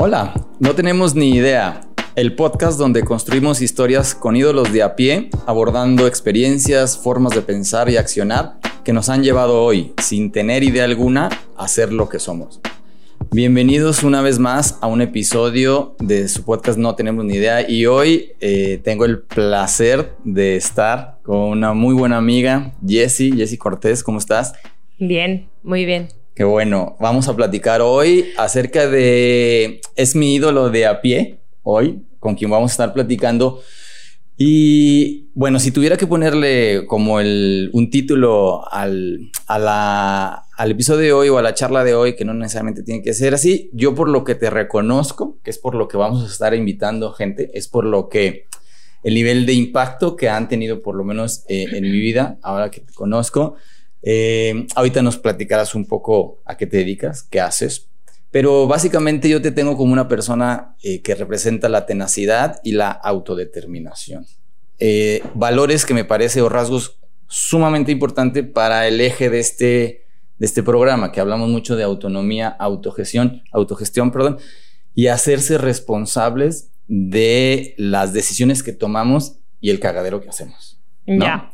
Hola, no tenemos ni idea. El podcast donde construimos historias con ídolos de a pie, abordando experiencias, formas de pensar y accionar que nos han llevado hoy, sin tener idea alguna, a ser lo que somos. Bienvenidos una vez más a un episodio de su podcast No tenemos ni idea y hoy eh, tengo el placer de estar con una muy buena amiga, Jessie, Jessie Cortés, ¿cómo estás? Bien, muy bien. Qué bueno, vamos a platicar hoy acerca de... Es mi ídolo de a pie, hoy, con quien vamos a estar platicando. Y bueno, si tuviera que ponerle como el, un título al, al episodio de hoy o a la charla de hoy, que no necesariamente tiene que ser así, yo por lo que te reconozco, que es por lo que vamos a estar invitando gente, es por lo que el nivel de impacto que han tenido por lo menos eh, en mi vida, ahora que te conozco, eh, ahorita nos platicarás un poco a qué te dedicas, qué haces, pero básicamente yo te tengo como una persona eh, que representa la tenacidad y la autodeterminación. Eh, valores que me parece o rasgos sumamente importantes para el eje de este, de este programa, que hablamos mucho de autonomía, autogestión, autogestión, perdón, y hacerse responsables de las decisiones que tomamos y el cagadero que hacemos. Ya.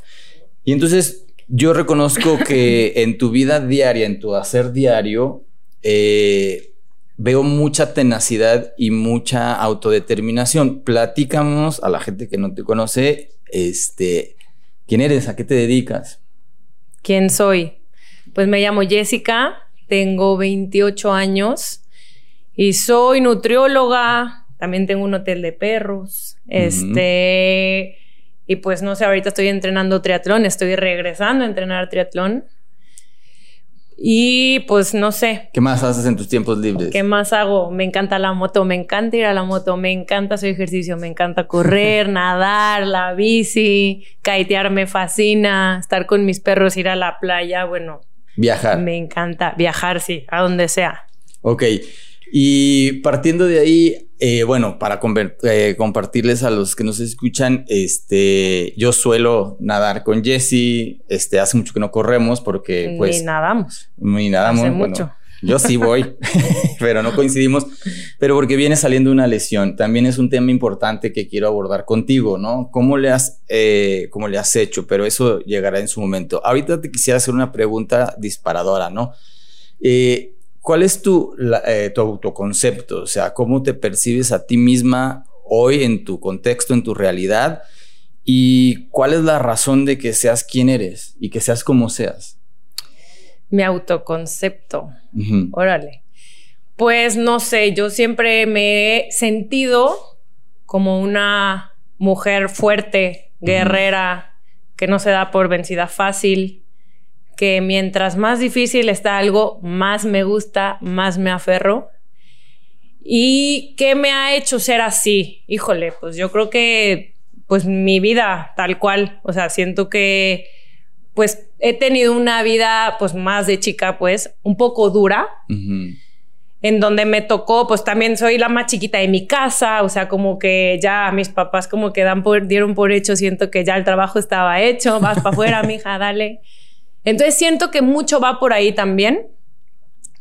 Y entonces yo reconozco que en tu vida diaria, en tu hacer diario, eh, veo mucha tenacidad y mucha autodeterminación. Platícanos a la gente que no te conoce, este, ¿quién eres? ¿A qué te dedicas? ¿Quién soy? Pues me llamo Jessica, tengo 28 años y soy nutrióloga. También tengo un hotel de perros. Este y pues no sé, ahorita estoy entrenando triatlón, estoy regresando a entrenar triatlón. Y pues no sé. ¿Qué más haces en tus tiempos libres? ¿Qué más hago? Me encanta la moto, me encanta ir a la moto, me encanta hacer ejercicio, me encanta correr, nadar, la bici, kaitear me fascina, estar con mis perros, ir a la playa, bueno. Viajar. Me encanta viajar, sí, a donde sea. Ok. Y partiendo de ahí, eh, bueno, para eh, compartirles a los que nos escuchan, este, yo suelo nadar con Jesse, este, hace mucho que no corremos porque pues... Ni nadamos. Ni nadamos. mucho. Yo sí voy, pero no coincidimos, pero porque viene saliendo una lesión. También es un tema importante que quiero abordar contigo, ¿no? ¿Cómo le has, eh, cómo le has hecho? Pero eso llegará en su momento. Ahorita te quisiera hacer una pregunta disparadora, ¿no? Eh, ¿Cuál es tu, eh, tu autoconcepto? O sea, ¿cómo te percibes a ti misma hoy en tu contexto, en tu realidad? ¿Y cuál es la razón de que seas quien eres y que seas como seas? Mi autoconcepto. Órale. Pues no sé, yo siempre me he sentido como una mujer fuerte, guerrera, que no se da por vencida fácil, que mientras más difícil está algo, más me gusta, más me aferro. ¿Y qué me ha hecho ser así? Híjole, pues yo creo que pues mi vida tal cual, o sea, siento que pues he tenido una vida pues más de chica pues un poco dura. En donde me tocó, pues también soy la más chiquita de mi casa, o sea, como que ya mis papás como que dan por, dieron por hecho, siento que ya el trabajo estaba hecho, vas para afuera, mija, dale. Entonces siento que mucho va por ahí también.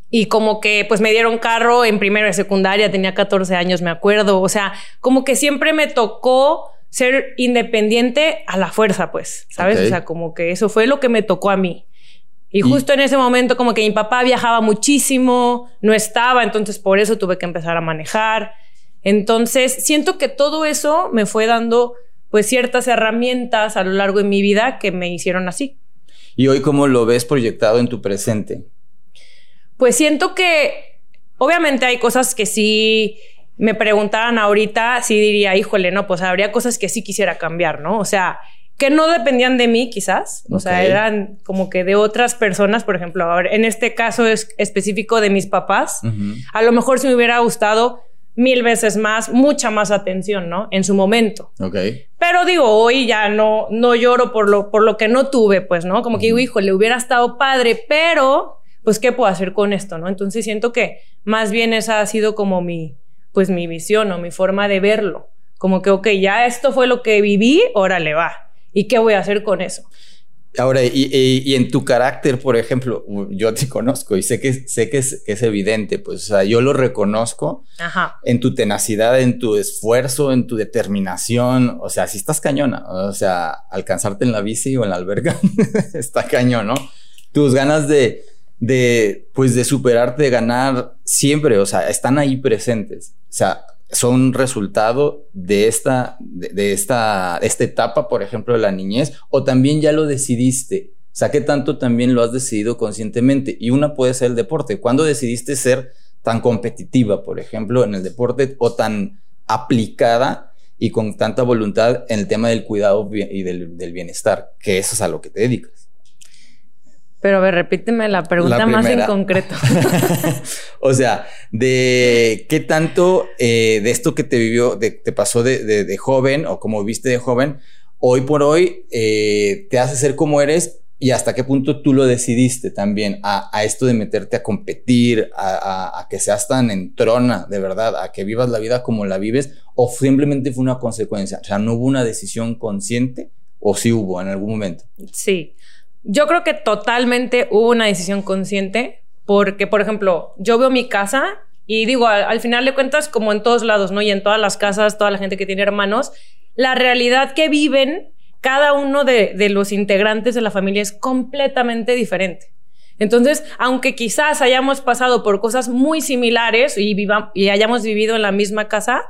Y como que pues me dieron carro en primero de secundaria, tenía 14 años, me acuerdo. O sea, como que siempre me tocó ser independiente a la fuerza, pues, ¿sabes? O sea, como que eso fue lo que me tocó a mí. Y, justo en ese momento como que mi papá viajaba muchísimo, no estaba, entonces por eso tuve que empezar a manejar. Entonces, siento que todo eso me fue dando pues ciertas herramientas a lo largo de mi vida que me hicieron así. ¿Y hoy cómo lo ves proyectado en tu presente? Pues siento que obviamente hay cosas que sí me preguntaran ahorita, sí diría, híjole, no, pues habría cosas que sí quisiera cambiar, ¿no? O sea, que no dependían de mí quizás, o sea, eran como que de otras personas, por ejemplo, en este caso es específico de mis papás, a lo mejor si me hubiera gustado mil veces más, mucha más atención, ¿no? En su momento. Ok. Pero digo, hoy ya no, no lloro por lo, por lo que no tuve, pues, ¿no? Como que digo, hijo, le hubiera estado padre, pero, pues, ¿qué puedo hacer con esto, no? Entonces siento que más bien esa ha sido como mi, pues, mi visión o mi forma de verlo. Como que, ok, ya esto fue lo que viví, órale, va. ¿Y qué voy a hacer con eso? Ahora, y, en tu carácter, por ejemplo, yo te conozco y sé que, sé que es, es evidente, pues, o sea, yo lo reconozco en tu tenacidad, en tu esfuerzo, en tu determinación, o sea, si estás cañona, o sea, alcanzarte en la bici o en la alberga, está cañón, ¿no? Tus ganas de, de, pues, de superarte, de ganar siempre, o sea, están ahí presentes, o sea, son resultado de esta, de, esta, esta etapa, por ejemplo, de la niñez, o también ya lo decidiste. O sea, ¿qué tanto también lo has decidido conscientemente? Y una puede ser el deporte. ¿Cuándo decidiste ser tan competitiva, por ejemplo, en el deporte o tan aplicada y con tanta voluntad en el tema del cuidado y del, del bienestar? Que eso es a lo que te dedicas. Pero a ver, repíteme la pregunta más en concreto. o sea, de qué tanto eh, de esto que te vivió, te pasó de, joven o como viste de joven, hoy por hoy eh, te hace ser como eres y hasta qué punto tú lo decidiste también a, esto de meterte a competir, a, que seas tan entrona de verdad, a que vivas la vida como la vives o simplemente fue una consecuencia. O sea, no hubo una decisión consciente o sí hubo en algún momento. Sí. Yo creo que totalmente hubo una decisión consciente, porque, por ejemplo, yo veo mi casa y digo, al, final de cuentas, como en todos lados, ¿no? Y en todas las casas, toda la gente que tiene hermanos, la realidad que viven cada uno de, los integrantes de la familia es completamente diferente. Entonces, aunque quizás hayamos pasado por cosas muy similares y, y hayamos vivido en la misma casa,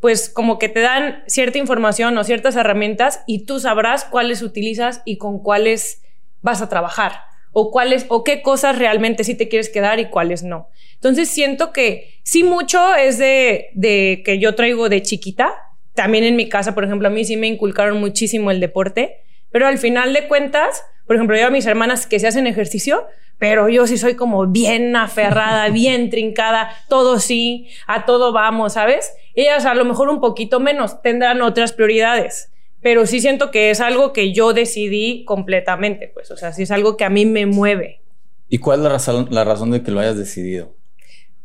pues como que te dan cierta información o ciertas herramientas y tú sabrás cuáles utilizas y con cuáles vas a trabajar o cuáles o qué cosas realmente sí te quieres quedar y cuáles no. Entonces siento que sí mucho es de, de que yo traigo de chiquita. También en mi casa, por ejemplo, a mí sí me inculcaron muchísimo el deporte, pero al final de cuentas, por ejemplo, yo a mis hermanas que se hacen ejercicio, pero yo sí soy como bien aferrada, bien trincada, todo sí, a todo vamos, ¿sabes? Ellas a lo mejor un poquito menos, tendrán otras prioridades pero sí siento que es algo que yo decidí completamente, pues, o sea, sí es algo que a mí me mueve. ¿Y cuál es la razón, la razón de que lo hayas decidido?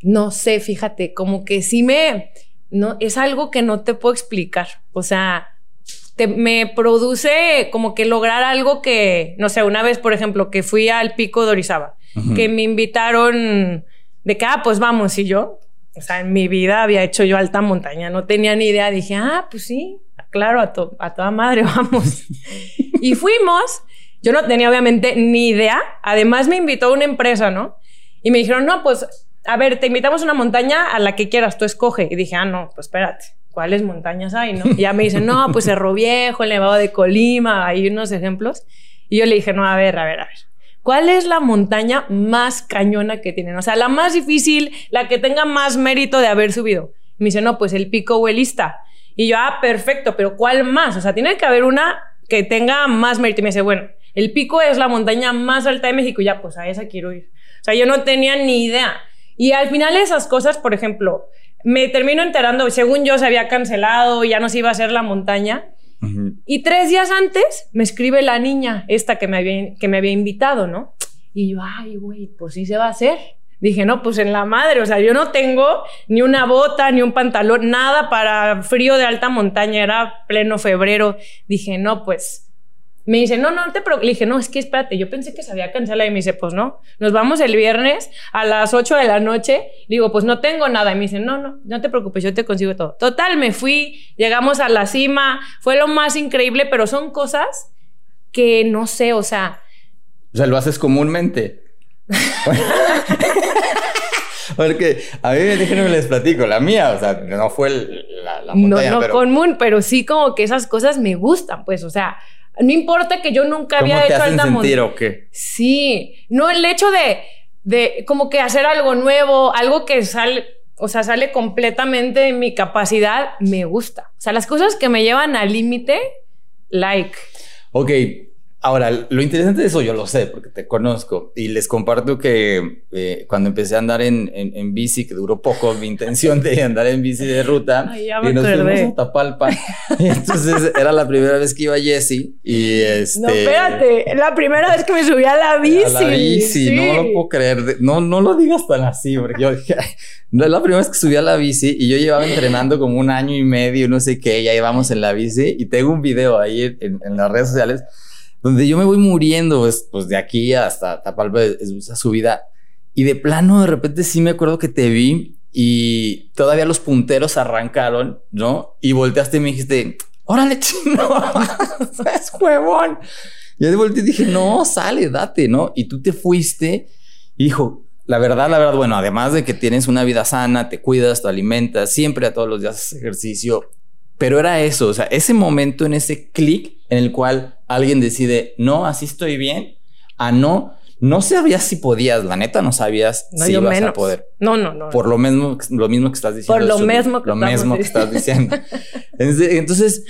No sé, fíjate, como que sí me, no, es algo que no te puedo explicar, o sea, te, me produce como que lograr algo que, no sé, una vez, por ejemplo, que fui al pico de Orizaba, que me invitaron de que, ah, pues vamos, y yo, o sea, en mi vida había hecho yo alta montaña, no tenía ni idea, dije, ah, pues sí, claro, a, toda madre, vamos. y fuimos. Yo no tenía obviamente ni idea. Además me invitó una empresa, ¿no? Y me dijeron, no, pues, a ver, te invitamos a una montaña a la que quieras, tú escoge. Y dije, ah, no, pues espérate, ¿cuáles montañas hay, no? Y ya me dicen, no, pues Cerro Viejo, el Nevado de Colima, hay unos ejemplos. Y yo le dije, no, a ver, a ver, a ver. ¿Cuál es la montaña más cañona que tienen? O sea, la más difícil, la que tenga más mérito de haber subido. Y me dice, no, pues el pico huelista. Y yo, ah, perfecto, pero ¿cuál más? O sea, tiene que haber una que tenga más mérito. Y me dice, bueno, el pico es la montaña más alta de México. Y ya, pues a esa quiero ir. O sea, yo no tenía ni idea. Y al final esas cosas, por ejemplo, me termino enterando, según yo se había cancelado, ya no se iba a hacer la montaña. Y tres días antes me escribe la niña, esta que me había, que me había invitado, ¿no? Y yo, ay, güey, pues sí se va a hacer dije, no, pues en la madre, o sea, yo no tengo ni una bota, ni un pantalón, nada para frío de alta montaña, era pleno febrero. Dije, no, pues me dice, no, no, te preocupes. Le dije, no, es que espérate, yo pensé que se había cancelado. Y me dice, pues no, nos vamos el viernes a las 8 de la noche. digo, pues no tengo nada. Y me dice, no, no, no te preocupes, yo te consigo todo. Total, me fui, llegamos a la cima, fue lo más increíble, pero son cosas que no sé, o sea. O sea, lo haces comúnmente. Porque a mí déjenme les platico, la mía, o sea, no fue la, la montaña, No, no común, pero sí como que esas cosas me gustan, pues, o sea, no importa que yo nunca había hecho alta montaña. o qué? Sí, no el hecho de, de como que hacer algo nuevo, algo que sale, o sea, sale completamente de mi capacidad, me gusta. O sea, las cosas que me llevan al límite, like. Ok, Ahora, lo interesante de eso yo lo sé porque te conozco y les comparto que eh, cuando empecé a andar en, en, bici, que duró poco mi intención de andar en bici de ruta, y nos fuimos a Tapalpa. entonces era la primera vez que iba Jesse y este... No, espérate, la primera vez que me subí a la bici. A la bici, no lo puedo creer. No, no lo digas tan así porque yo dije... No es la primera vez que subí a la bici y yo llevaba entrenando como un año y medio, no sé qué, ya íbamos en la bici y tengo un video ahí en, en las redes sociales donde yo me voy muriendo, pues, pues de aquí hasta Tapalpa es esa subida. Y de plano, de repente sí me acuerdo que te vi y todavía los punteros arrancaron, ¿no? Y volteaste y me dijiste, órale, chino, es huevón. Y de volteé y dije, no, sale, date, ¿no? Y tú te fuiste y dijo, la verdad, la verdad, bueno, además de que tienes una vida sana, te cuidas, te alimentas, siempre a todos los días haces ejercicio, pero era eso, o sea, ese momento en ese clic en el cual alguien decide, no, así estoy bien, a no, no sabías si podías, la neta no sabías si ibas a poder. No, no, no. Por lo mismo, lo mismo que estás diciendo. Por lo mismo que, lo mismo que estás diciendo. entonces,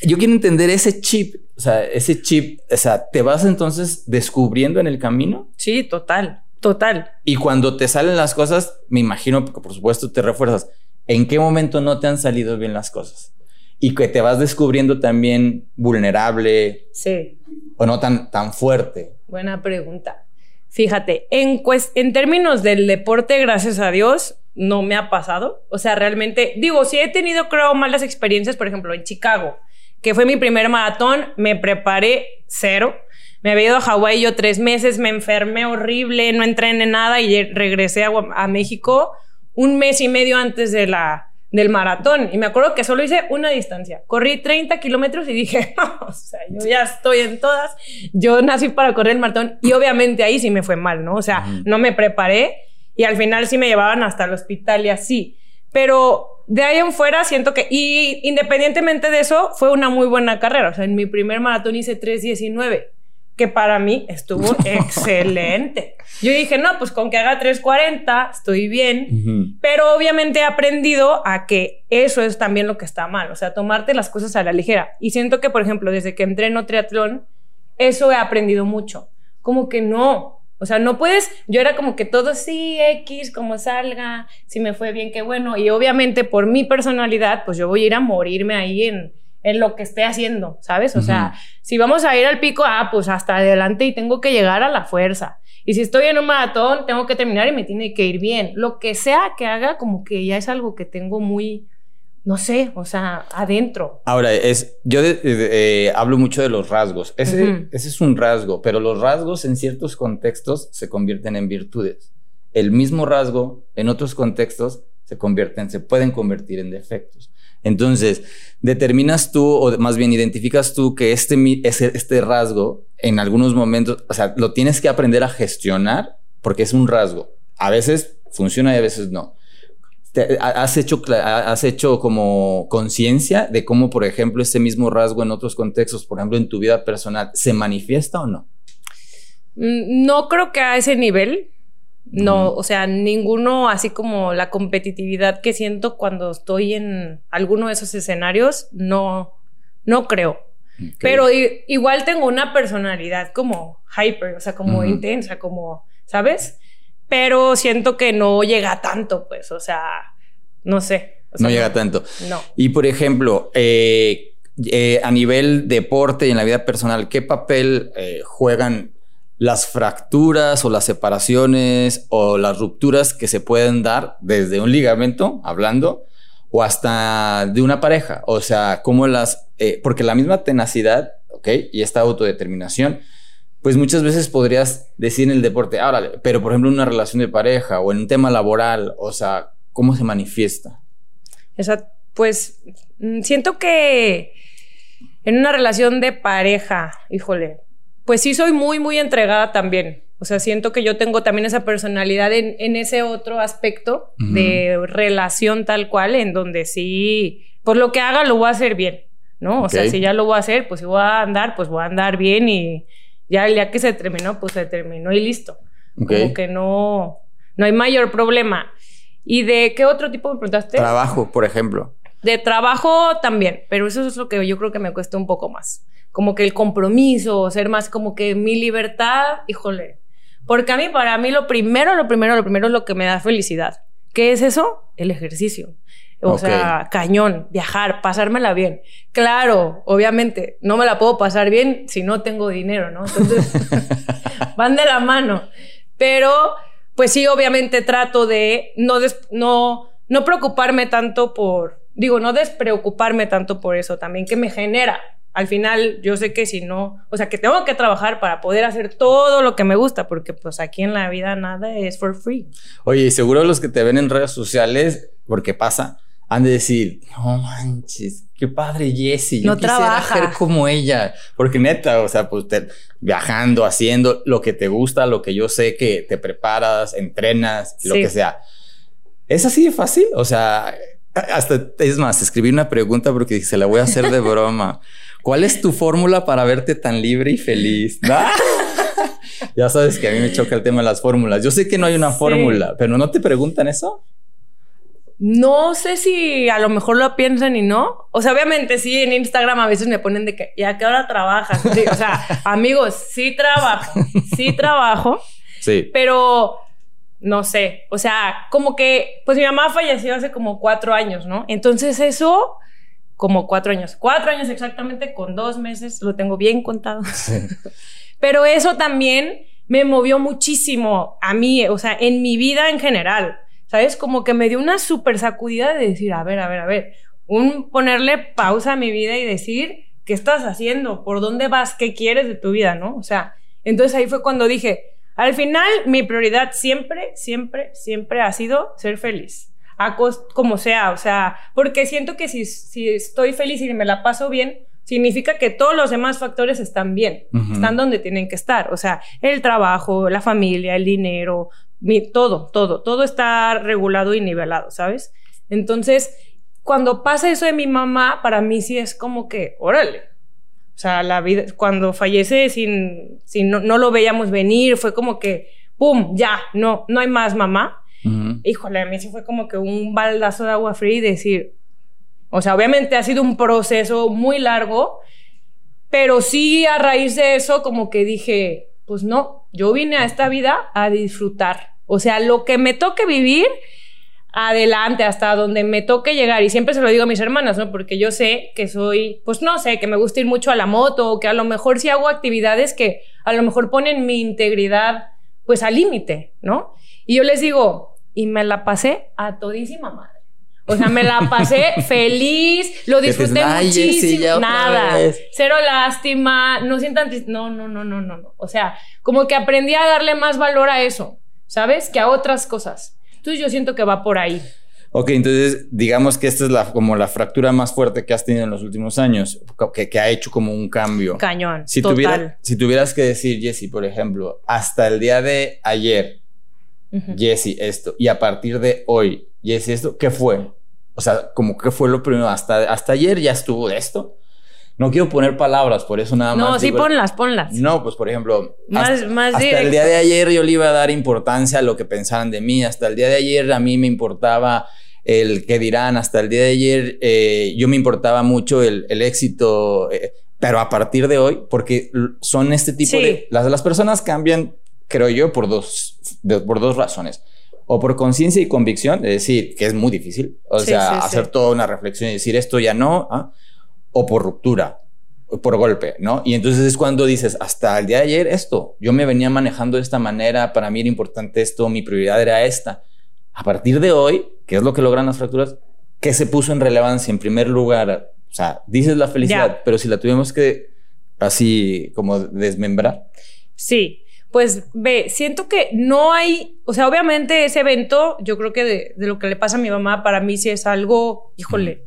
yo quiero entender ese chip, o sea, ese chip, o sea, ¿te vas entonces descubriendo en el camino? Sí, total, total. Y cuando te salen las cosas, me imagino, porque por supuesto te refuerzas, ¿en qué momento no te han salido bien las cosas? Y que te vas descubriendo también vulnerable. Sí. O no tan, tan fuerte. Buena pregunta. Fíjate, en, en términos del deporte, gracias a Dios, no me ha pasado. O sea, realmente, digo, sí he tenido, creo, malas experiencias, por ejemplo, en Chicago, que fue mi primer maratón, me preparé cero. Me había ido a Hawái yo tres meses, me enfermé horrible, no entrené nada y regresé a, a México un mes y medio antes de la, del maratón. Y me acuerdo que solo hice una distancia. Corrí 30 kilómetros y dije, o sea, yo ya estoy en todas. Yo nací para correr el maratón y obviamente ahí sí me fue mal, ¿no? O sea, no me preparé y al final sí me llevaban hasta el hospital y así. Pero de ahí en fuera siento que, y independientemente de eso, fue una muy buena carrera. O sea, en mi primer maratón hice 3.19 que para mí estuvo excelente. Yo dije, no, pues con que haga 3.40 estoy bien, pero obviamente he aprendido a que eso es también lo que está mal, o sea, tomarte las cosas a la ligera. Y siento que, por ejemplo, desde que entreno triatlón, eso he aprendido mucho. Como que no, o sea, no puedes, yo era como que todo sí, X, como salga, si me fue bien, qué bueno. Y obviamente por mi personalidad, pues yo voy a ir a morirme ahí en, en lo que esté haciendo, ¿sabes? O sea, si vamos a ir al pico, ah, pues hasta adelante y tengo que llegar a la fuerza. Y si estoy en un maratón, tengo que terminar y me tiene que ir bien. Lo que sea que haga, como que ya es algo que tengo muy, no sé, o sea, adentro. Ahora, es, yo eh, hablo mucho de los rasgos. Ese, ese es un rasgo, pero los rasgos en ciertos contextos se convierten en virtudes. El mismo rasgo en otros contextos se convierten, se pueden convertir en defectos. Entonces, determinas tú, o más bien identificas tú que este, este rasgo en algunos momentos, o sea, lo tienes que aprender a gestionar porque es un rasgo. A veces funciona y a veces no. ¿Has hecho, has hecho como conciencia de cómo, por ejemplo, ese mismo rasgo en otros contextos, por ejemplo, en tu vida personal, se manifiesta o no? Mm, no creo que a ese nivel. No, o sea, ninguno así como la competitividad que siento cuando estoy en alguno de esos escenarios, no, no creo. Pero igual tengo una personalidad como hyper, o sea, como intensa, como, ¿sabes? Pero siento que no llega tanto, pues, o sea, no sé. no llega tanto. No. Y por ejemplo, eh, eh, a nivel deporte y en la vida personal, ¿qué papel eh, juegan las fracturas o las separaciones o las rupturas que se pueden dar desde un ligamento, hablando, o hasta de una pareja. O sea, cómo las... Eh, porque la misma tenacidad, ¿ok? Y esta autodeterminación, pues muchas veces podrías decir en el deporte, ahora, pero por ejemplo en una relación de pareja o en un tema laboral, o sea, ¿cómo se manifiesta? Esa, pues mm, siento que en una relación de pareja, híjole, pues sí soy muy, muy entregada también. O sea, siento que yo tengo también esa personalidad en, ese otro aspecto de relación tal cual, en donde sí, por lo que haga lo voy a hacer bien, ¿no? O sea, si ya lo voy a hacer, pues si voy a andar, pues voy a andar bien y ya el día que se terminó, pues se terminó y listo. Como que no, no hay mayor problema. ¿Y de qué otro tipo me preguntaste? Trabajo, por ejemplo. De trabajo también, pero eso es lo que yo creo que me cuesta un poco más como que el compromiso, ser más como que mi libertad, híjole. Porque a mí, para mí, lo primero, lo primero, lo primero es lo que me da felicidad. ¿Qué es eso? El ejercicio. O sea, cañón, viajar, pasármela bien. Claro, obviamente, no me la puedo pasar bien si no tengo dinero, ¿no? Entonces, van de la mano. Pero, pues sí, obviamente trato de no, no, no preocuparme tanto por, digo, no despreocuparme tanto por eso también, que me genera al final yo sé que si no, o sea, que tengo que trabajar para poder hacer todo lo que me gusta, porque pues aquí en la vida nada es for free. Oye, seguro los que te ven en redes sociales, porque pasa, han de decir, no manches, qué padre Jessie, yo no quisiera ser como ella, porque neta, o sea, pues viajando, haciendo lo que te gusta, lo que yo sé que te preparas, entrenas, lo que sea. ¿Es así de fácil? O sea, hasta es más, escribí una pregunta porque se la voy a hacer de broma. ¿Cuál es tu fórmula para verte tan libre y feliz? ya sabes que a mí me choca el tema de las fórmulas. Yo sé que no hay una fórmula, pero ¿no te preguntan eso? No sé si a lo mejor lo piensan y no. O sea, obviamente sí, en Instagram a veces me ponen de que, ¿y a qué hora trabajas? o sea, amigos, sí trabajo, sí trabajo. Sí. Pero no sé, o sea, como que, pues mi mamá falleció hace como cuatro años, ¿no? Entonces eso como cuatro años. Cuatro años exactamente, con dos meses, lo tengo bien contado. Pero eso también me movió muchísimo a mí, o sea, en mi vida en general. ¿Sabes? Como que me dio una súper sacudida de decir, a ver, a ver, a ver, un ponerle pausa a mi vida y decir, ¿qué estás haciendo? ¿Por dónde vas? ¿Qué quieres de tu vida? ¿No? O sea, entonces ahí fue cuando dije, al final mi prioridad siempre, siempre, siempre ha sido ser feliz a como sea, o sea, porque siento que si, si estoy feliz y me la paso bien, significa que todos los demás factores están bien, están donde tienen que estar, o sea, el trabajo, la familia, el dinero, todo, todo, todo está regulado y nivelado, ¿sabes? Entonces, cuando pasa eso de mi mamá, para mí sí es como que, órale, o sea, la vida, cuando fallece sin, sin no, no lo veíamos venir, fue como que, ¡pum! Ya, no, no hay más mamá. Híjole, a mí sí fue como que un baldazo de agua fría y decir, o sea, obviamente ha sido un proceso muy largo, pero sí a raíz de eso como que dije, pues no, yo vine a esta vida a disfrutar. O sea, lo que me toque vivir, adelante, hasta donde me toque llegar. Y siempre se lo digo a mis hermanas, ¿no? Porque yo sé que soy, pues no sé, que me gusta ir mucho a la moto, o que a lo mejor sí hago actividades que a lo mejor ponen mi integridad, pues al límite, ¿no? Y yo les digo, y me la pasé a todísima madre. O sea, me la pasé feliz, lo disfruté muchísimo. nada, cero lástima, no sientan no, no, no, no, no, no. O sea, como que aprendí a darle más valor a eso, ¿sabes? Que a otras cosas. Entonces yo siento que va por ahí. Ok, entonces digamos que esta es la, como la fractura más fuerte que has tenido en los últimos años, que, que ha hecho como un cambio. Cañón. Si, Tuviera, si tuvieras que decir, Jesse, por ejemplo, hasta el día de ayer, Jesse esto, y a partir de hoy, Jesse esto, ¿qué fue? O sea, como que fue lo primero, hasta, hasta ayer ya estuvo de esto. No quiero poner palabras, por eso nada más. No, sí, ponlas, ponlas. No, pues por ejemplo, hasta, el día de ayer yo le iba a dar importancia a lo que pensaran de mí. Hasta el día de ayer a mí me importaba el que dirán. Hasta el día de ayer eh, yo me importaba mucho el, éxito. Eh, pero a partir de hoy, porque son este tipo de... Las, las personas cambian creo yo, por dos, por dos razones. O por conciencia y convicción, es decir, que es muy difícil, o sea, hacer toda una reflexión y decir esto ya no, ¿ah? O por ruptura, por golpe, ¿no? Y entonces es cuando dices, hasta el día de ayer esto, yo me venía manejando de esta manera, para mí era importante esto, mi prioridad era esta. A partir de hoy, ¿qué es lo que logran las fracturas? ¿Qué se puso en relevancia en primer lugar? O sea, dices la felicidad, pero si la tuvimos que así como desmembrar. Sí, pues ve, siento que no hay, o sea, obviamente ese evento, yo creo que de, lo que le pasa a mi mamá, para mí sí es algo, híjole,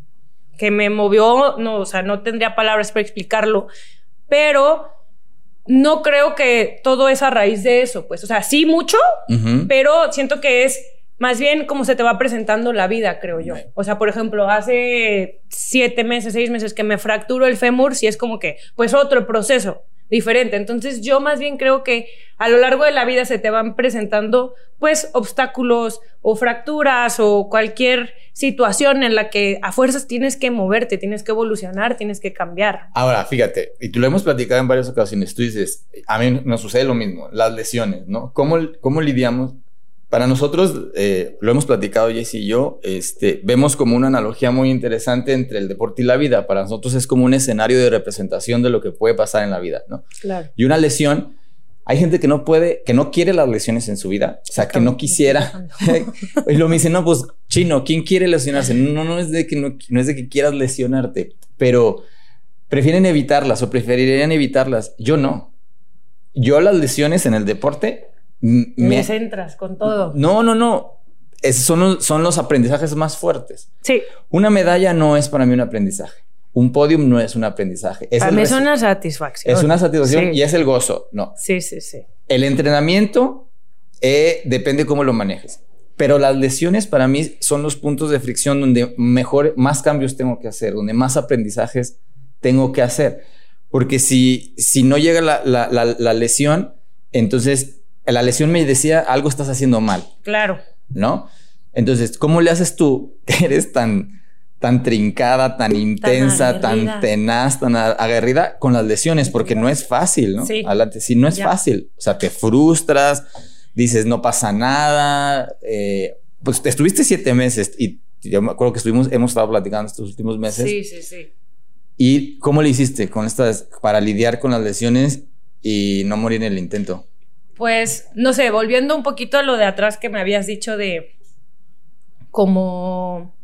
que me movió, no, o sea, no tendría palabras para explicarlo, pero no creo que todo es a raíz de eso, pues, o sea, sí mucho, pero siento que es más bien como se te va presentando la vida, creo yo. O sea, por ejemplo, hace siete meses, seis meses que me fracturo el fémur, sí es como que, pues otro proceso diferente. Entonces yo más bien creo que a lo largo de la vida se te van presentando pues obstáculos o fracturas o cualquier situación en la que a fuerzas tienes que moverte, tienes que evolucionar, tienes que cambiar. Ahora, fíjate, y tú lo hemos platicado en varias ocasiones, tú dices, a mí nos sucede lo mismo, las lesiones, ¿no? ¿Cómo, cómo lidiamos para nosotros, eh, lo hemos platicado Jesse y yo, este, vemos como una analogía muy interesante entre el deporte y la vida. Para nosotros es como un escenario de representación de lo que puede pasar en la vida, ¿no? Claro. Y una lesión, hay gente que no puede, que no quiere las lesiones en su vida, o sea, que no quisiera. y lo me dice, no, pues chino, ¿quién quiere lesionarse? No, no es de que no, no es de que quieras lesionarte, pero prefieren evitarlas o preferirían evitarlas. Yo no. Yo las lesiones en el deporte me centras con todo. No, no, no. son, los, son los aprendizajes más fuertes. Sí. Una medalla no es para mí un aprendizaje. Un podium no es un aprendizaje. Es para mí es una satisfacción. Es una satisfacción y es el gozo. No. Sí, sí, sí. El entrenamiento eh, depende cómo lo manejes. Pero las lesiones para mí son los puntos de fricción donde mejor, más cambios tengo que hacer, donde más aprendizajes tengo que hacer. Porque si, si no llega la, la, la lesión, entonces la lesión me decía algo estás haciendo mal. Claro. ¿No? Entonces, ¿cómo le haces tú que eres tan, tan trincada, tan intensa, tan, tenaz, tan aguerrida con las lesiones? Porque no es fácil, ¿no? Sí. Adelante. Sí, no es fácil. O sea, te frustras, dices, no pasa nada. Eh, pues te estuviste siete meses y yo me acuerdo que estuvimos, hemos estado platicando estos últimos meses. Sí, sí, sí. ¿Y cómo le hiciste con estas, para lidiar con las lesiones y no morir en el intento? Pues, no sé, volviendo un poquito a lo de atrás que me habías dicho de como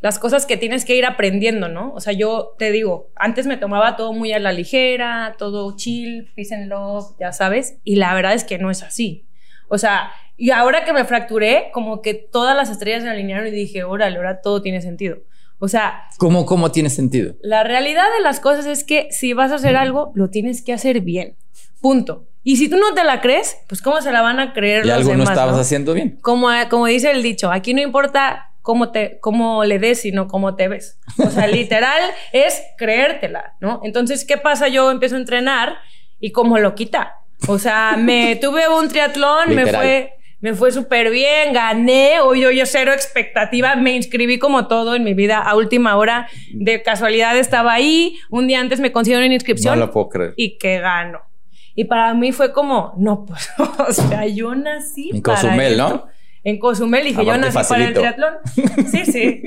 las cosas que tienes que ir aprendiendo, ¿no? O sea, yo te digo, antes me tomaba todo muy a la ligera, todo chill, peace and love, ya sabes, y la verdad es que no es así. O sea, y ahora que me fracturé, como que todas las estrellas se alinearon y dije, órale, ahora todo tiene sentido. O sea... ¿Cómo, ¿Cómo tiene sentido? La realidad de las cosas es que si vas a hacer algo, lo tienes que hacer bien. Punto. Y si tú no te la crees, pues ¿cómo se la van a creer y algo no estabas haciendo bien. Como, como dice el dicho, aquí no importa cómo, te, cómo le des, sino cómo te ves. O sea, literal es creértela, ¿no? Entonces, ¿qué pasa? Yo empiezo a entrenar y como lo quita. O sea, me tuve un triatlón, me fue me fue súper bien, gané, hoy yo, yo cero expectativa, me inscribí como todo en mi vida a última hora, de casualidad estaba ahí, un día antes me consiguieron una inscripción. No lo puedo creer. Y que gano. Y para mí fue como, no, pues, o sea, yo nací. En Cozumel, ¿no? En Cozumel, dije, yo nací para el triatlón. Sí, sí.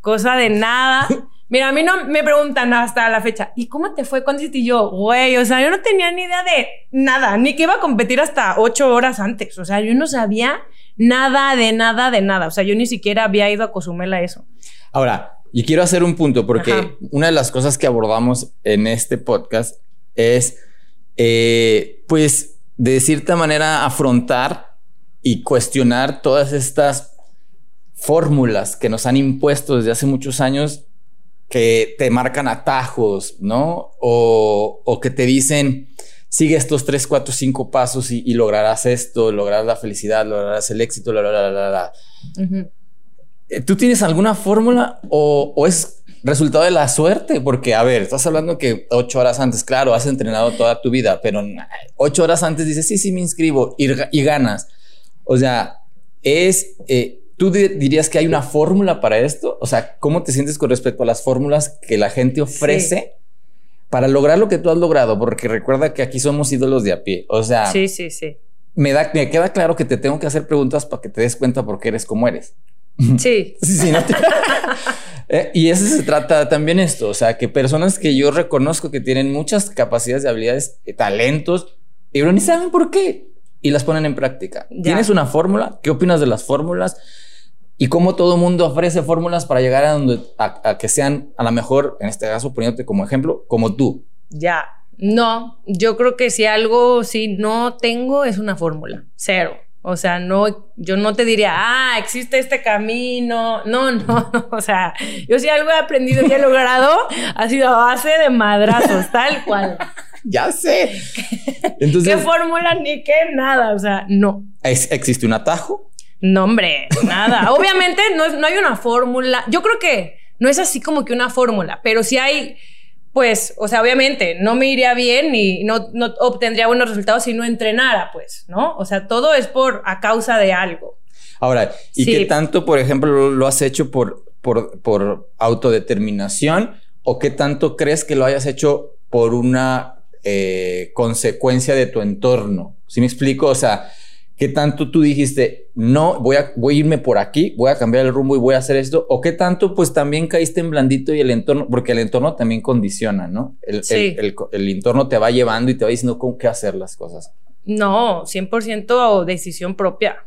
Cosa de nada. Mira, a mí no me preguntan hasta la fecha, ¿y cómo te fue cuando hiciste yo? Güey, o sea, yo no tenía ni idea de nada, ni que iba a competir hasta ocho horas antes. O sea, yo no sabía nada de nada de nada. O sea, yo ni siquiera había ido a Cozumel a eso. Ahora, y quiero hacer un punto, porque una de las cosas que abordamos en este podcast es eh, pues de cierta manera afrontar y cuestionar todas estas fórmulas que nos han impuesto desde hace muchos años que te marcan atajos, ¿no? O, que te dicen, sigue estos tres, cuatro, cinco pasos y, lograrás esto, lograrás la felicidad, lograrás el éxito, la, la, la, la. ¿Tú tienes alguna fórmula o, o, es resultado de la suerte, porque a ver, estás hablando que ocho horas antes, claro, has entrenado toda tu vida, pero ocho horas antes dices, sí, sí, me inscribo y, ganas. O sea, es, eh, ¿tú dirías que hay una fórmula para esto? O sea, ¿cómo te sientes con respecto a las fórmulas que la gente ofrece? Para lograr lo que tú has logrado, porque recuerda que aquí somos ídolos de a pie. O sea, sí, sí, sí. Me, da, me queda claro que te tengo que hacer preguntas para que te des cuenta por qué eres como eres. Sí. sí, no eh, y eso se trata también esto, o sea, que personas que yo reconozco que tienen muchas capacidades y habilidades, y talentos, pero ni saben por qué y las ponen en práctica. ¿Tienes una fórmula? ¿Qué opinas de las fórmulas? Y cómo todo mundo ofrece fórmulas para llegar a donde a, que sean a lo mejor, en este caso, poniéndote como ejemplo, como tú. Ya, no, yo creo que si algo si no tengo es una fórmula, cero. O sea, no, yo no te diría, ah, existe este camino. No, no, o sea, yo si algo he aprendido y he logrado ha sido a base de madrazos, tal cual. ya sé. Entonces, ¿Qué fórmula ni qué nada? O sea, no. ¿Existe un atajo? No, hombre, nada. Obviamente no, no hay una fórmula. Yo creo que no es así como que una fórmula, pero sí hay pues, o sea, obviamente no me iría bien y no, no obtendría buenos resultados si no entrenara, pues, ¿no? O sea, todo es por a causa de algo. Ahora, ¿y qué tanto, por ejemplo, lo has hecho por, por, por, autodeterminación o qué tanto crees que lo hayas hecho por una eh, consecuencia de tu entorno? ¿Sí me explico? O sea, ¿Qué tanto tú dijiste, no, voy a, voy a irme por aquí, voy a cambiar el rumbo y voy a hacer esto? ¿O qué tanto, pues también caíste en blandito y el entorno, porque el entorno también condiciona, ¿no? El, el, el, entorno te va llevando y te va diciendo cómo qué hacer las cosas. No, 100% decisión propia,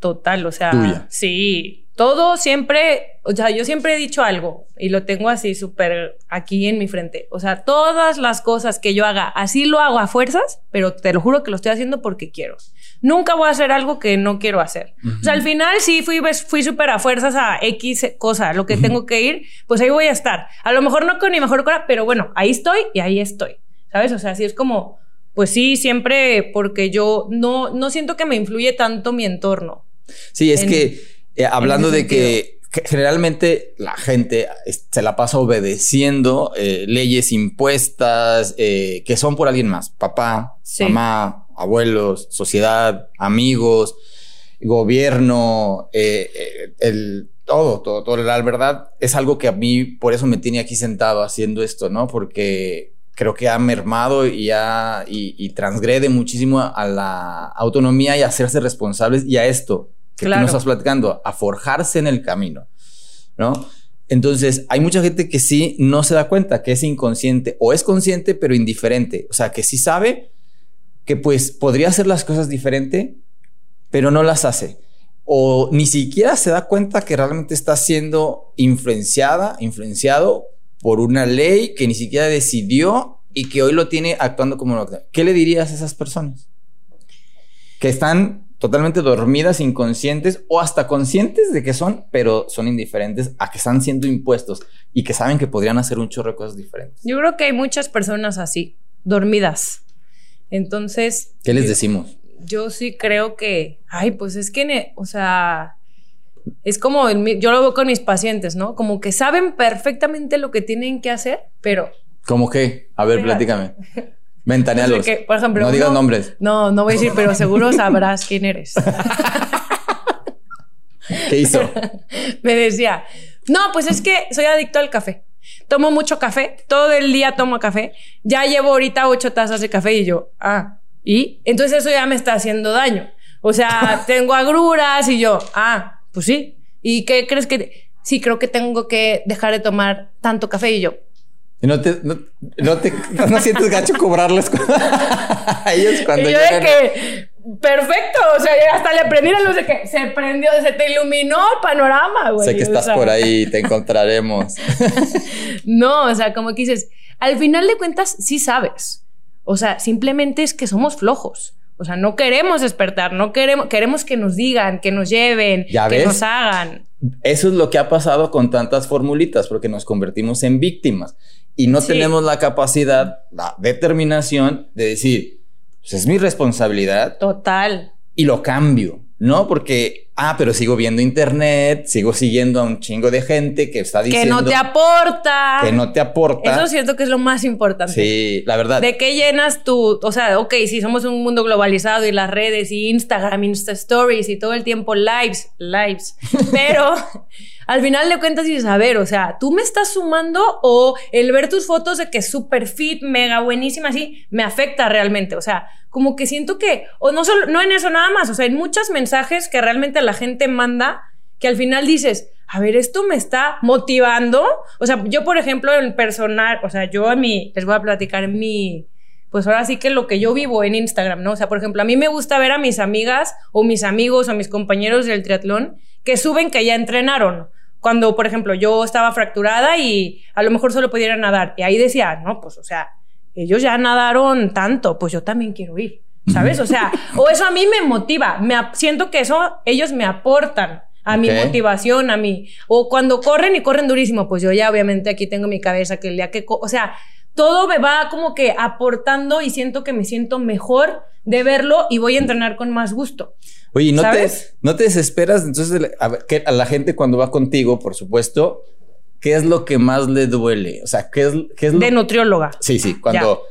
total, o sea, sí, todo siempre o sea, yo siempre he dicho algo y lo tengo así súper aquí en mi frente. O sea, todas las cosas que yo haga, así lo hago a fuerzas, pero te lo juro que lo estoy haciendo porque quiero. Nunca voy a hacer algo que no quiero hacer. O sea, al final sí fui, fui súper a fuerzas a X cosa, lo que tengo que ir, pues ahí voy a estar. A lo mejor no con mi mejor cora, pero bueno, ahí estoy y ahí estoy. ¿Sabes? O sea, así es como, pues sí, siempre porque yo no, no siento que me influye tanto mi entorno. Sí, es que eh, hablando de que, generalmente la gente se la pasa obedeciendo eh, leyes impuestas eh, que son por alguien más, papá, mamá, abuelos, sociedad, amigos, gobierno, el, todo, todo, todo. La verdad es algo que a mí por eso me tiene aquí sentado haciendo esto, ¿no? Porque creo que ha mermado y, ha, y, transgrede muchísimo a la autonomía y a hacerse responsables y a esto que tú nos estás platicando, a forjarse en el camino, ¿no? Entonces, hay mucha gente que sí no se da cuenta que es inconsciente o es consciente pero indiferente, o sea, que sí sabe que pues podría hacer las cosas diferente, pero no las hace. O ni siquiera se da cuenta que realmente está siendo influenciada, influenciado por una ley que ni siquiera decidió y que hoy lo tiene actuando como lo ¿Qué le dirías a esas personas? Que están totalmente dormidas, inconscientes o hasta conscientes de que son, pero son indiferentes a que están siendo impuestos y que saben que podrían hacer un chorro de cosas diferentes. Yo creo que hay muchas personas así, dormidas. Entonces... ¿Qué les decimos? Yo sí creo que, ay, pues es que, o sea, es como, yo lo veo con mis pacientes, ¿no? Como que saben perfectamente lo que tienen que hacer, pero... ¿Cómo qué? A ver, platícame. Ventanealos. No, por ejemplo, no digas nombres. No, no voy a decir, pero seguro sabrás quién eres. ¿Qué hizo? Me decía, no, pues es que soy adicto al café. Tomo mucho café, todo el día tomo café. Ya llevo ahorita ocho tazas de café y yo, ah, ¿y? Entonces eso ya me está haciendo daño. O sea, tengo agruras y yo, ah, pues sí. ¿Y qué crees que...? Sí, creo que tengo que dejar de tomar tanto café y yo. ¿Y no te, no, te, no sientes gacho cobrarles a ellos cuando y yo de que, perfecto, o sea, hasta le aprendí la luz de que se prendió, se te iluminó el panorama, güey. Sé que estás por ahí, te encontraremos. no, o sea, como que dices, al final de cuentas sí sabes. O sea, simplemente es que somos flojos. O sea, no queremos despertar, no queremos, queremos que nos digan, que nos lleven, que nos hagan. Eso es lo que ha pasado con tantas formulitas, porque nos convertimos en víctimas y no tenemos la capacidad, la determinación de decir, pues es mi responsabilidad. Total. Y lo cambio. ¿no? Porque, ah, pero sigo viendo internet, sigo siguiendo a un chingo de gente que está diciendo... Que no te aporta. Que no te aporta. Eso es cierto que es lo más importante. Sí, la verdad. ¿De qué llenas tú? O sea, ok, si somos un mundo globalizado y las redes y Instagram, Insta Stories y todo el tiempo lives, lives, pero... al final de cuentas dices, a ver, o sea, ¿tú me estás sumando o el ver tus fotos de que es súper fit, mega buenísima, así, me afecta realmente? O sea, como que siento que, o no solo, no en eso nada más, o sea, en muchos mensajes que realmente la gente manda, que al final dices, a ver, esto me está motivando. O sea, yo, por ejemplo, en personal, o sea, yo a mí, les voy a platicar mi, pues ahora sí que lo que yo vivo en Instagram, ¿no? O sea, por ejemplo, a mí me gusta ver a mis amigas o mis amigos o mis compañeros del triatlón que suben que ya entrenaron. Cuando, por ejemplo, yo estaba fracturada y a lo mejor solo pudiera nadar. Y ahí decía, no, pues, o sea, ellos ya nadaron tanto, pues yo también quiero ir, ¿sabes? O sea, o eso a mí me motiva, me siento que eso ellos me aportan a mi motivación, a mí. O cuando corren y corren durísimo, pues yo ya obviamente aquí tengo mi cabeza que el día que, o sea, todo me va como que aportando y siento que me siento mejor de verlo y voy a entrenar con más gusto. Oye, ¿no, te, ¿no te desesperas entonces a, que a la gente cuando va contigo, por supuesto, ¿qué es lo que más le duele? O sea, ¿qué es, qué es lo... De nutrióloga. Sí, sí, cuando...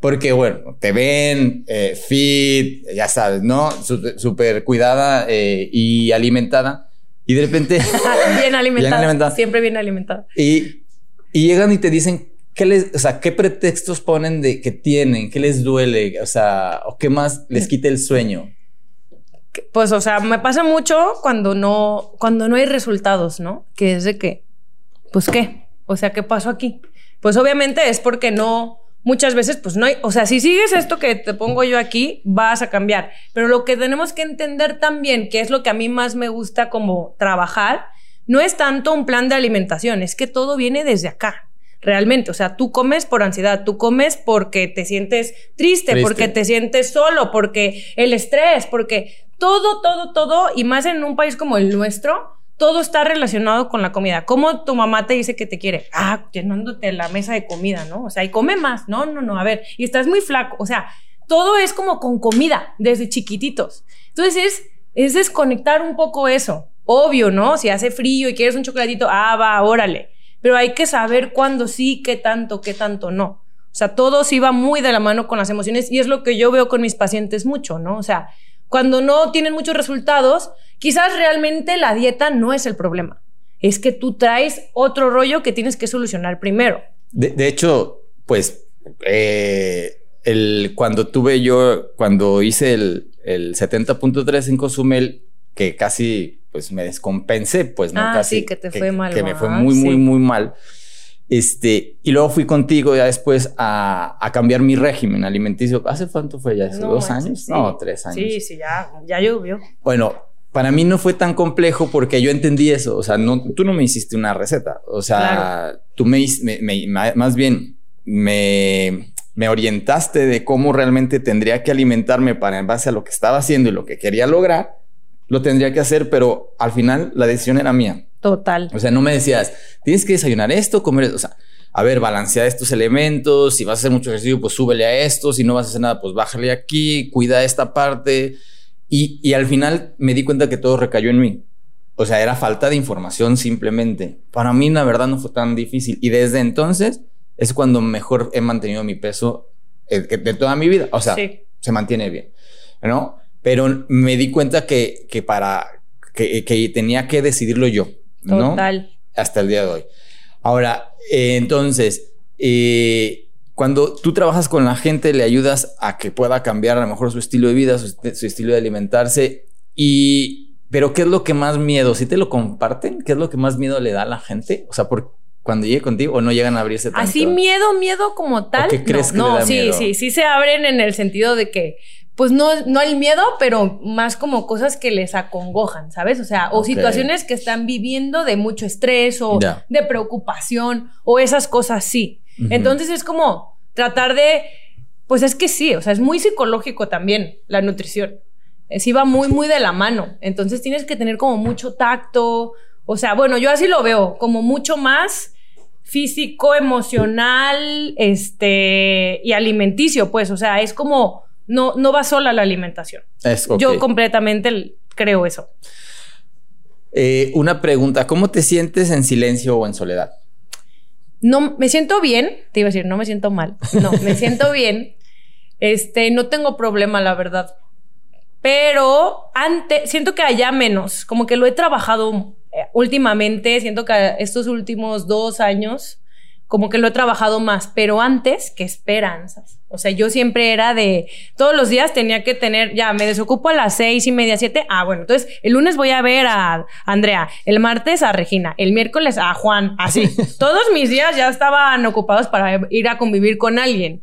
Porque, bueno, te ven eh, fit, ya sabes, ¿no? Súper cuidada eh, y alimentada. Y de repente... bien, alimentada, Siempre bien alimentada. Y, y llegan y te dicen, ¿qué les, o sea, qué pretextos ponen de que tienen? ¿Qué les duele? O sea, ¿o qué más les quita el sueño? Pues, o sea, me pasa mucho cuando no, cuando no hay resultados, ¿no? Que es de que pues ¿qué? O sea, ¿qué pasó aquí? Pues obviamente es porque no, muchas veces pues no hay, o sea, si sigues esto que te pongo yo aquí, vas a cambiar. Pero lo que tenemos que entender también, que es lo que a mí más me gusta como trabajar, no es tanto un plan de alimentación, es que todo viene desde acá. Realmente, o sea, tú comes por ansiedad, tú comes porque te sientes triste, triste, porque te sientes solo, porque el estrés, porque todo, todo, todo, y más en un país como el nuestro, todo está relacionado con la comida. ¿Cómo tu mamá te dice que te quiere? Ah, llenándote la mesa de comida, ¿no? O sea, y come más. No, no, no. A ver, y estás muy flaco. O sea, todo es como con comida desde chiquititos. Entonces es, es desconectar un poco eso. Obvio, ¿no? Si hace frío y quieres un chocolatito, ah, va, órale. Pero hay que saber cuándo sí, qué tanto, qué tanto no. O sea, todo sí va muy de la mano con las emociones y es lo que yo veo con mis pacientes mucho, ¿no? O sea, cuando no tienen muchos resultados, quizás realmente la dieta no es el problema. Es que tú traes otro rollo que tienes que solucionar primero. De, hecho, pues, eh, el, cuando tuve yo, cuando hice el, el 70.3 en Cozumel, que casi pues me descompensé, pues no ah, casi. Sí, que te fue mal. Que me fue muy, muy, muy mal. Este, y luego fui contigo ya después a, a cambiar mi régimen alimenticio. ¿Hace cuánto fue ya? ¿Hace dos años? No, tres años. Sí, sí, ya, ya llovió. Bueno, para mí no fue tan complejo porque yo entendí eso. O sea, no, tú no me hiciste una receta. O sea, tú me, me, más bien me, me orientaste de cómo realmente tendría que alimentarme para en base a lo que estaba haciendo y lo que quería lograr. Lo tendría que hacer, pero al final la decisión era mía. Total. O sea, no me decías, tienes que desayunar esto, comer esto. O sea, a ver, balancea estos elementos. Si vas a hacer mucho ejercicio, pues súbele a esto. Si no vas a hacer nada, pues bájale aquí, cuida esta parte. Y, y al final me di cuenta que todo recayó en mí. O sea, era falta de información simplemente. Para mí, la verdad, no fue tan difícil. Y desde entonces es cuando mejor he mantenido mi peso eh, de toda mi vida. O sea, se mantiene bien. ¿No? Pero me di cuenta que, que para que, que tenía que decidirlo yo. Total. Hasta el día de hoy. Ahora, eh, entonces, eh, cuando tú trabajas con la gente, le ayudas a que pueda cambiar a lo mejor su estilo de vida, su, estilo de alimentarse. Y, pero ¿qué es lo que más miedo? Si te lo comparten, ¿qué es lo que más miedo le da a la gente? O sea, por cuando llegue contigo o no llegan a abrirse tanto. Así miedo, miedo como tal. ¿Qué crees no, que no, sí, sí, sí se abren en el sentido de que pues no, no el miedo, pero más como cosas que les acongojan, ¿sabes? O sea, o situaciones que están viviendo de mucho estrés o de preocupación o esas cosas sí. Entonces es como tratar de, pues es que sí, o sea, es muy psicológico también la nutrición. Sí va muy, muy de la mano. Entonces tienes que tener como mucho tacto. O sea, bueno, yo así lo veo, como mucho más físico, emocional, este, y alimenticio, pues, o sea, es como no, no va sola la alimentación. Yo completamente creo eso. Eh, una pregunta, ¿cómo te sientes en silencio o en soledad? No, me siento bien, te iba a decir, no me siento mal, no, me siento bien, este, no tengo problema, la verdad, pero antes, siento que allá menos, como que lo he trabajado eh, últimamente, siento que estos últimos dos años como que lo he trabajado más, pero antes, qué esperanzas. O sea, yo siempre era de, todos los días tenía que tener, ya, me desocupo a las seis y media, siete. Ah, bueno, entonces el lunes voy a ver a Andrea, el martes a Regina, el miércoles a Juan, así. todos mis días ya estaban ocupados para ir a convivir con alguien,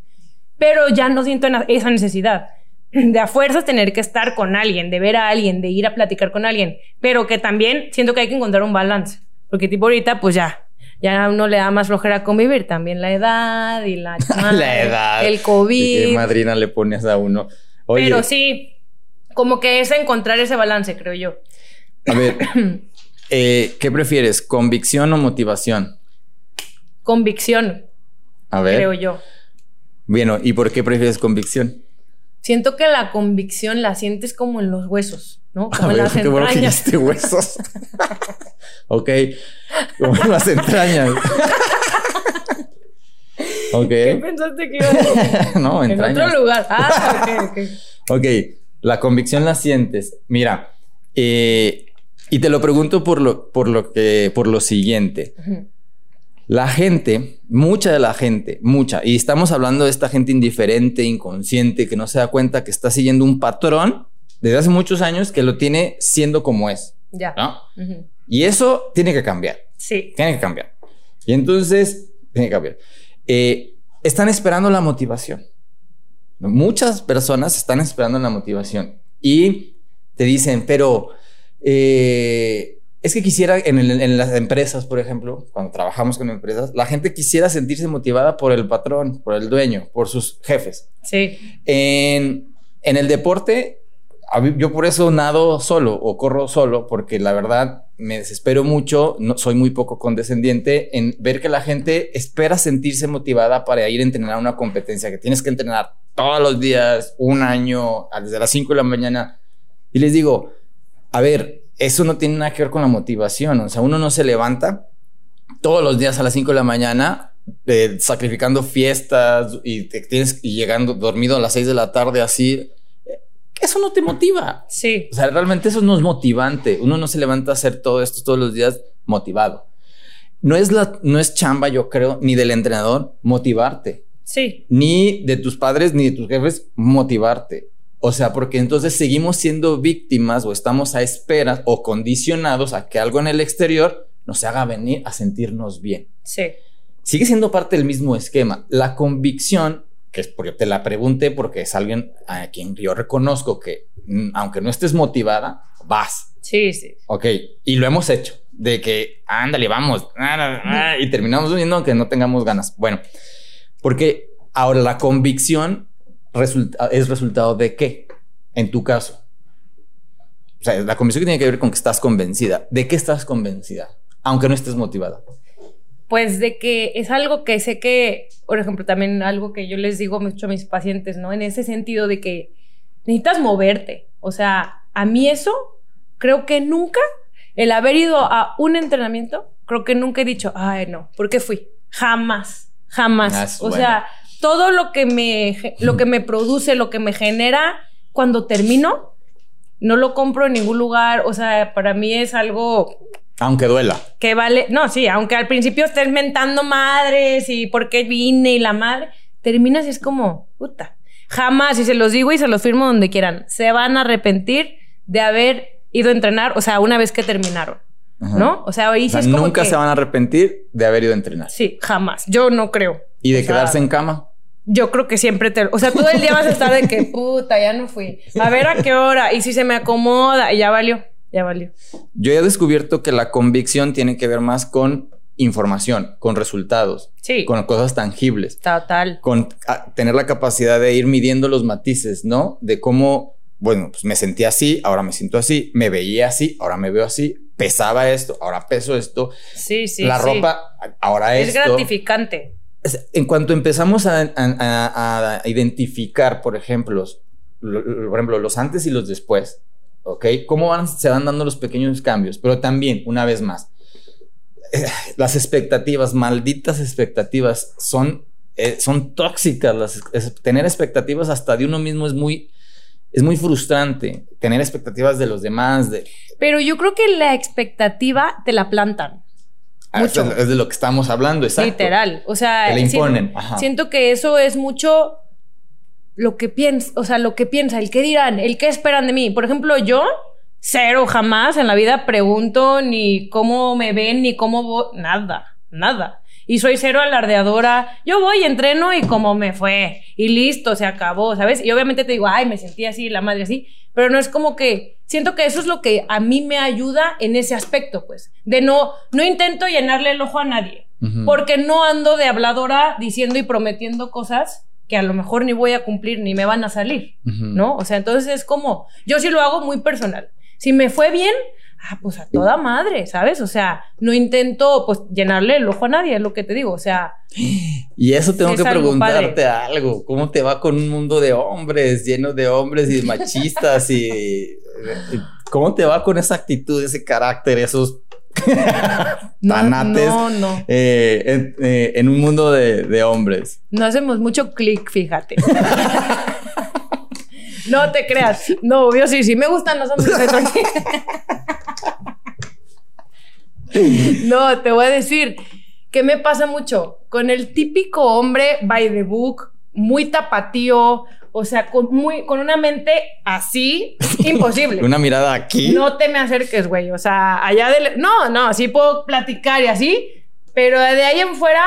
pero ya no siento esa necesidad de a fuerzas tener que estar con alguien, de ver a alguien, de ir a platicar con alguien, pero que también siento que hay que encontrar un balance, porque tipo ahorita pues ya, ya a uno le da más flojera convivir. También la edad y la, la edad. El COVID. ¿Qué madrina le pones a uno? Pero sí, como que es encontrar ese balance, creo yo. A ver, eh, ¿qué prefieres? ¿Convicción o motivación? Convicción. A ver. Creo yo. Bueno, ¿y por qué prefieres convicción? Siento que la convicción la sientes como en los huesos, ¿no? Como en las qué bueno que huesos. ok, como las entrañas. ok. ¿Qué pensaste que iba a decir? no, entrañas. En otro lugar. Ah, ok, ok. ok, la convicción la sientes. Mira, eh, y te lo pregunto por lo, por lo que, por lo siguiente. La gente, mucha de la gente, mucha, y estamos hablando de esta gente indiferente, inconsciente, que no se da cuenta que está siguiendo un patrón desde hace muchos años que lo tiene siendo como es. Ya. ¿no? Y eso tiene que cambiar. Sí. Tiene que cambiar. Y entonces, tiene que cambiar. Eh, están esperando la motivación. Muchas personas están esperando la motivación y te dicen, pero eh, es que quisiera en, las empresas, por ejemplo, cuando trabajamos con empresas, la gente quisiera sentirse motivada por el patrón, por el dueño, por sus jefes. Sí. En, en el deporte, yo por eso nado solo o corro solo, porque la verdad me desespero mucho, no, soy muy poco condescendiente en ver que la gente espera sentirse motivada para ir a entrenar una competencia, que tienes que entrenar todos los días, un año, desde las 5 de la mañana. Y les digo, a ver, eso no tiene nada que ver con la motivación. O sea, uno no se levanta todos los días a las 5 de la mañana eh, sacrificando fiestas y te tienes y llegando dormido a las 6 de la tarde así. Eso no te motiva. Sí. O sea, realmente eso no es motivante. Uno no se levanta a hacer todo esto todos los días motivado. No es la, no es chamba, yo creo, ni del entrenador motivarte. Sí. Ni de tus padres ni de tus jefes motivarte. O sea, porque entonces seguimos siendo víctimas o estamos a espera o condicionados a que algo en el exterior nos haga venir a sentirnos bien. Sí. Sigue siendo parte del mismo esquema. La convicción, que es porque te la pregunté, porque es alguien a quien yo reconozco que, mm, aunque no estés motivada, vas. Sí, sí. Ok, y lo hemos hecho, de que, ándale, vamos, y terminamos viendo aunque no tengamos ganas. Bueno, porque ahora la convicción es resultado de qué? En tu caso. O sea, la convicción tiene que ver con que estás convencida. ¿De qué estás convencida? Aunque no estés motivada. Pues de que es algo que sé que, por ejemplo, también algo que yo les digo mucho a mis pacientes, ¿no? En ese sentido de que necesitas moverte. O sea, a mí eso, creo que nunca, el haber ido a un entrenamiento, creo que nunca he dicho, ay, no, ¿por qué fui? Jamás, jamás. Ah, o sea, todo lo que me, lo que me produce, lo que me genera cuando termino, no lo compro en ningún lugar. O sea, para mí es algo. Aunque duela. Que vale. No, sí, aunque al principio estés mentando madres y por qué vine y la madre, terminas y es como, puta. Jamás, y se los digo y se los firmo donde quieran, se van a arrepentir de haber ido a entrenar, o sea, una vez que terminaron. ¿No? O sea, ahí sí Nunca se van a arrepentir de haber ido a entrenar. Sí, jamás. Yo no creo. ¿Y de quedarse en cama? Yo creo que siempre te... O sea, todo el día vas a estar de que, puta, ya no fui. A ver a qué hora. Y si se me acomoda. Y ya valió. Ya valió. Yo he descubierto que la convicción tiene que ver más con información, con resultados, sí. con cosas tangibles. Total. Con ah, tener la capacidad de ir midiendo los matices, ¿no? De cómo, bueno, pues me sentía así, ahora me siento así, me veía así, ahora me veo así, pesaba esto, ahora peso esto. Sí, sí. La ropa, ahora es. Es gratificante. En cuanto empezamos a, identificar, por ejemplo, por ejemplo, los antes y los después, ¿ok? ¿Cómo van, se van dando los pequeños cambios? Pero también, una vez más, eh, las expectativas, malditas expectativas, son, eh, son tóxicas. Las, tener expectativas hasta de uno mismo es muy, es muy frustrante. Tener expectativas de los demás. De... Pero yo creo que la expectativa te la plantan. Ah, es de lo que estamos hablando, exacto. Literal. O sea, le imponen. Siento, que eso es mucho lo que piensa, o sea, lo que piensa, el qué dirán, el qué esperan de mí. Por ejemplo, yo cero jamás en la vida pregunto ni cómo me ven, ni cómo voy, nada, nada. Y soy cero alardeadora. Yo voy, entreno y cómo me fue. Y listo, se acabó, ¿sabes? Y obviamente te digo, ay, me sentí así, la madre así. Pero no es como que siento que eso es lo que a mí me ayuda en ese aspecto, pues, de no, no intento llenarle el ojo a nadie, porque no ando de habladora diciendo y prometiendo cosas que a lo mejor ni voy a cumplir ni me van a salir, ¿no? O sea, entonces es como, yo sí lo hago muy personal. Si me fue bien, ah, pues a toda madre, ¿sabes? O sea, no intento pues llenarle el ojo a nadie, es lo que te digo, o sea. Y eso tengo que preguntarte algo, ¿cómo te va con un mundo de hombres, lleno de hombres y machistas y ¿Cómo te va con esa actitud, ese carácter, esos tanates no, no, eh, eh, en, un mundo de, hombres? No hacemos mucho clic, fíjate. no te creas. No, obvio sí, sí me gustan los hombres. no, te voy a decir que me pasa mucho con el típico hombre by the book, muy tapatío, o sea, con, muy, con una mente así, imposible. una mirada aquí. No te me acerques, güey. O sea, allá de... No, no, sí puedo platicar y así, pero de ahí en fuera...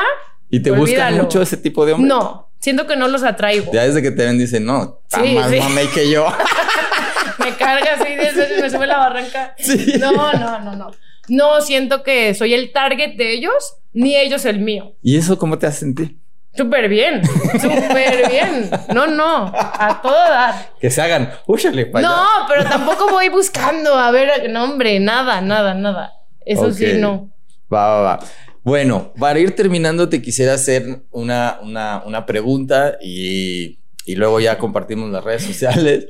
¿Y te buscan mucho ese tipo de hombres? No, siento que no los atraigo. Ya desde que te ven dicen, no, está más mamey que yo. me carga así, me sube la barranca. Sí. No, no, no, no. no siento que soy el target de ellos, ni ellos el mío. ¿Y eso cómo te hace sentir? Súper bien, súper bien. No, no, a todo dar. Que se hagan, úchale para No, pero tampoco voy buscando a ver, no, hombre, nada, nada, nada. Eso sí, no. Va, va, va. Bueno, para ir terminando, te quisiera hacer una, una, una pregunta y, y luego ya compartimos las redes sociales.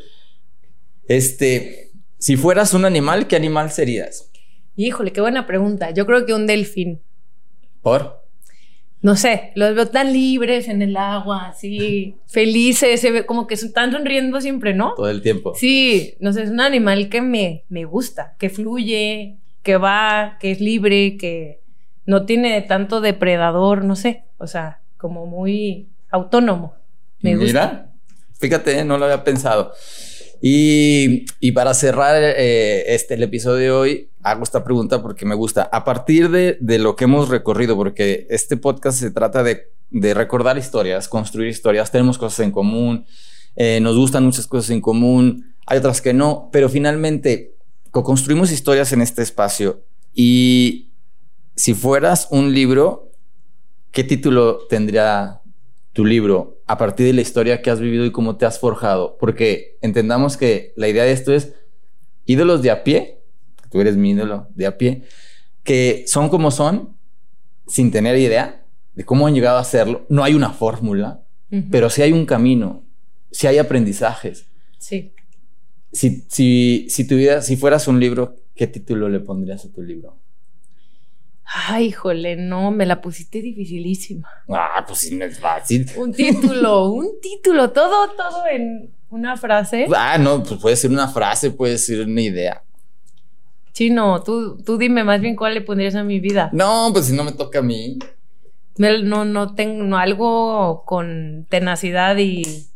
Este, si fueras un animal, ¿qué animal serías? Híjole, qué buena pregunta. Yo creo que un delfín. ¿Por? No sé, los veo tan libres en el agua, así, felices, se ve como que están sonriendo siempre, ¿no? Todo el tiempo. Sí, no sé, es un animal que me, me gusta, que fluye, que va, que es libre, que no tiene tanto depredador, no sé, o sea, como muy autónomo. Me Mira, fíjate, no lo había pensado. Y, para cerrar eh, este, el episodio de hoy, hago esta pregunta porque me gusta. A partir de, lo que hemos recorrido, porque este podcast se trata de, recordar historias, construir historias, tenemos cosas en común, eh, nos gustan muchas cosas en común, hay otras que no, pero finalmente construimos historias en este espacio. Y si fueras un libro, ¿qué título tendría tu libro a partir de la historia que has vivido y cómo te has forjado. Porque entendamos que la idea de esto es ídolos de a pie, tú eres mi ídolo de a pie, que son como son, sin tener idea de cómo han llegado a hacerlo. No hay una fórmula, pero sí hay un camino, sí hay aprendizajes. Sí. Si, si, si, tu vida, si fueras un libro, ¿qué título le pondrías a tu libro? Ay, híjole, no, me la pusiste dificilísima. Ah, pues sí, no es fácil. Un título, un título, todo, todo en una frase. Ah, no, pues puede ser una frase, puede ser una idea. Chino, tú, tú dime más bien cuál le pondrías a mi vida. No, pues si no me toca a mí. No, no tengo algo con tenacidad y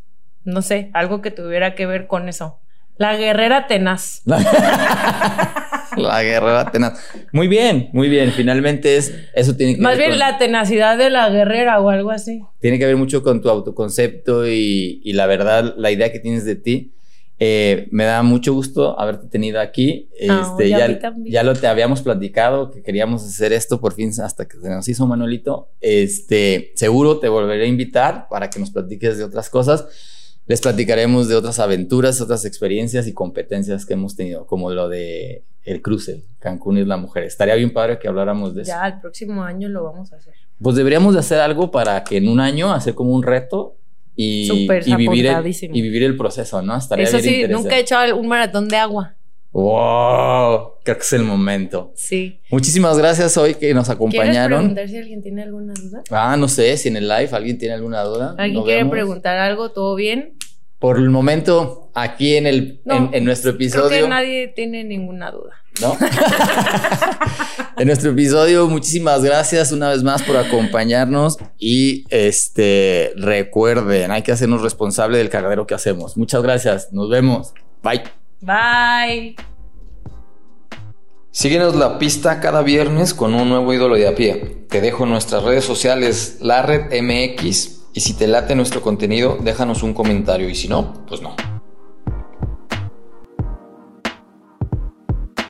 no sé, algo que tuviera que ver con eso. La guerrera tenaz. la guerrera tenaz. Muy bien, muy bien. Finalmente es eso tiene que Más bien la tenacidad de la guerrera o algo así. Tiene que ver mucho con tu autoconcepto y, la verdad, la idea que tienes de ti. Eh, me da mucho gusto haberte tenido aquí. este, ya, ya, lo te habíamos platicado que queríamos hacer esto por fin hasta que se nos hizo Manuelito. Este, seguro te volveré a invitar para que nos platiques de otras cosas. Les platicaremos de otras aventuras, otras experiencias y competencias que hemos tenido, como lo de el cruce, Cancún es la Mujer. Estaría bien padre que habláramos de eso. Ya, el próximo año lo vamos a hacer. Pues deberíamos de hacer algo para que en un año hacer como un reto y, y vivir, el, y vivir el proceso, ¿no? Estaría Eso sí, nunca he hecho un maratón de agua. ¡Wow! Creo que es el momento. Sí. Muchísimas gracias hoy que nos acompañaron. ¿Quieres preguntar si alguien tiene alguna duda? Ah, no sé, si en el live alguien tiene alguna duda. ¿Alguien quiere preguntar algo? ¿Todo bien? Por el momento, aquí en, el, en, nuestro episodio. Creo que nadie tiene ninguna duda. ¿No? en nuestro episodio, muchísimas gracias una vez más por acompañarnos. Y este recuerden, hay que hacernos responsable del cagadero que hacemos. Muchas gracias. Nos vemos. Bye. Bye. Síguenos la pista cada viernes con un nuevo ídolo de a pie. Te dejo en nuestras redes sociales, la red MX y si te late nuestro contenido, déjanos un comentario y si no, pues no.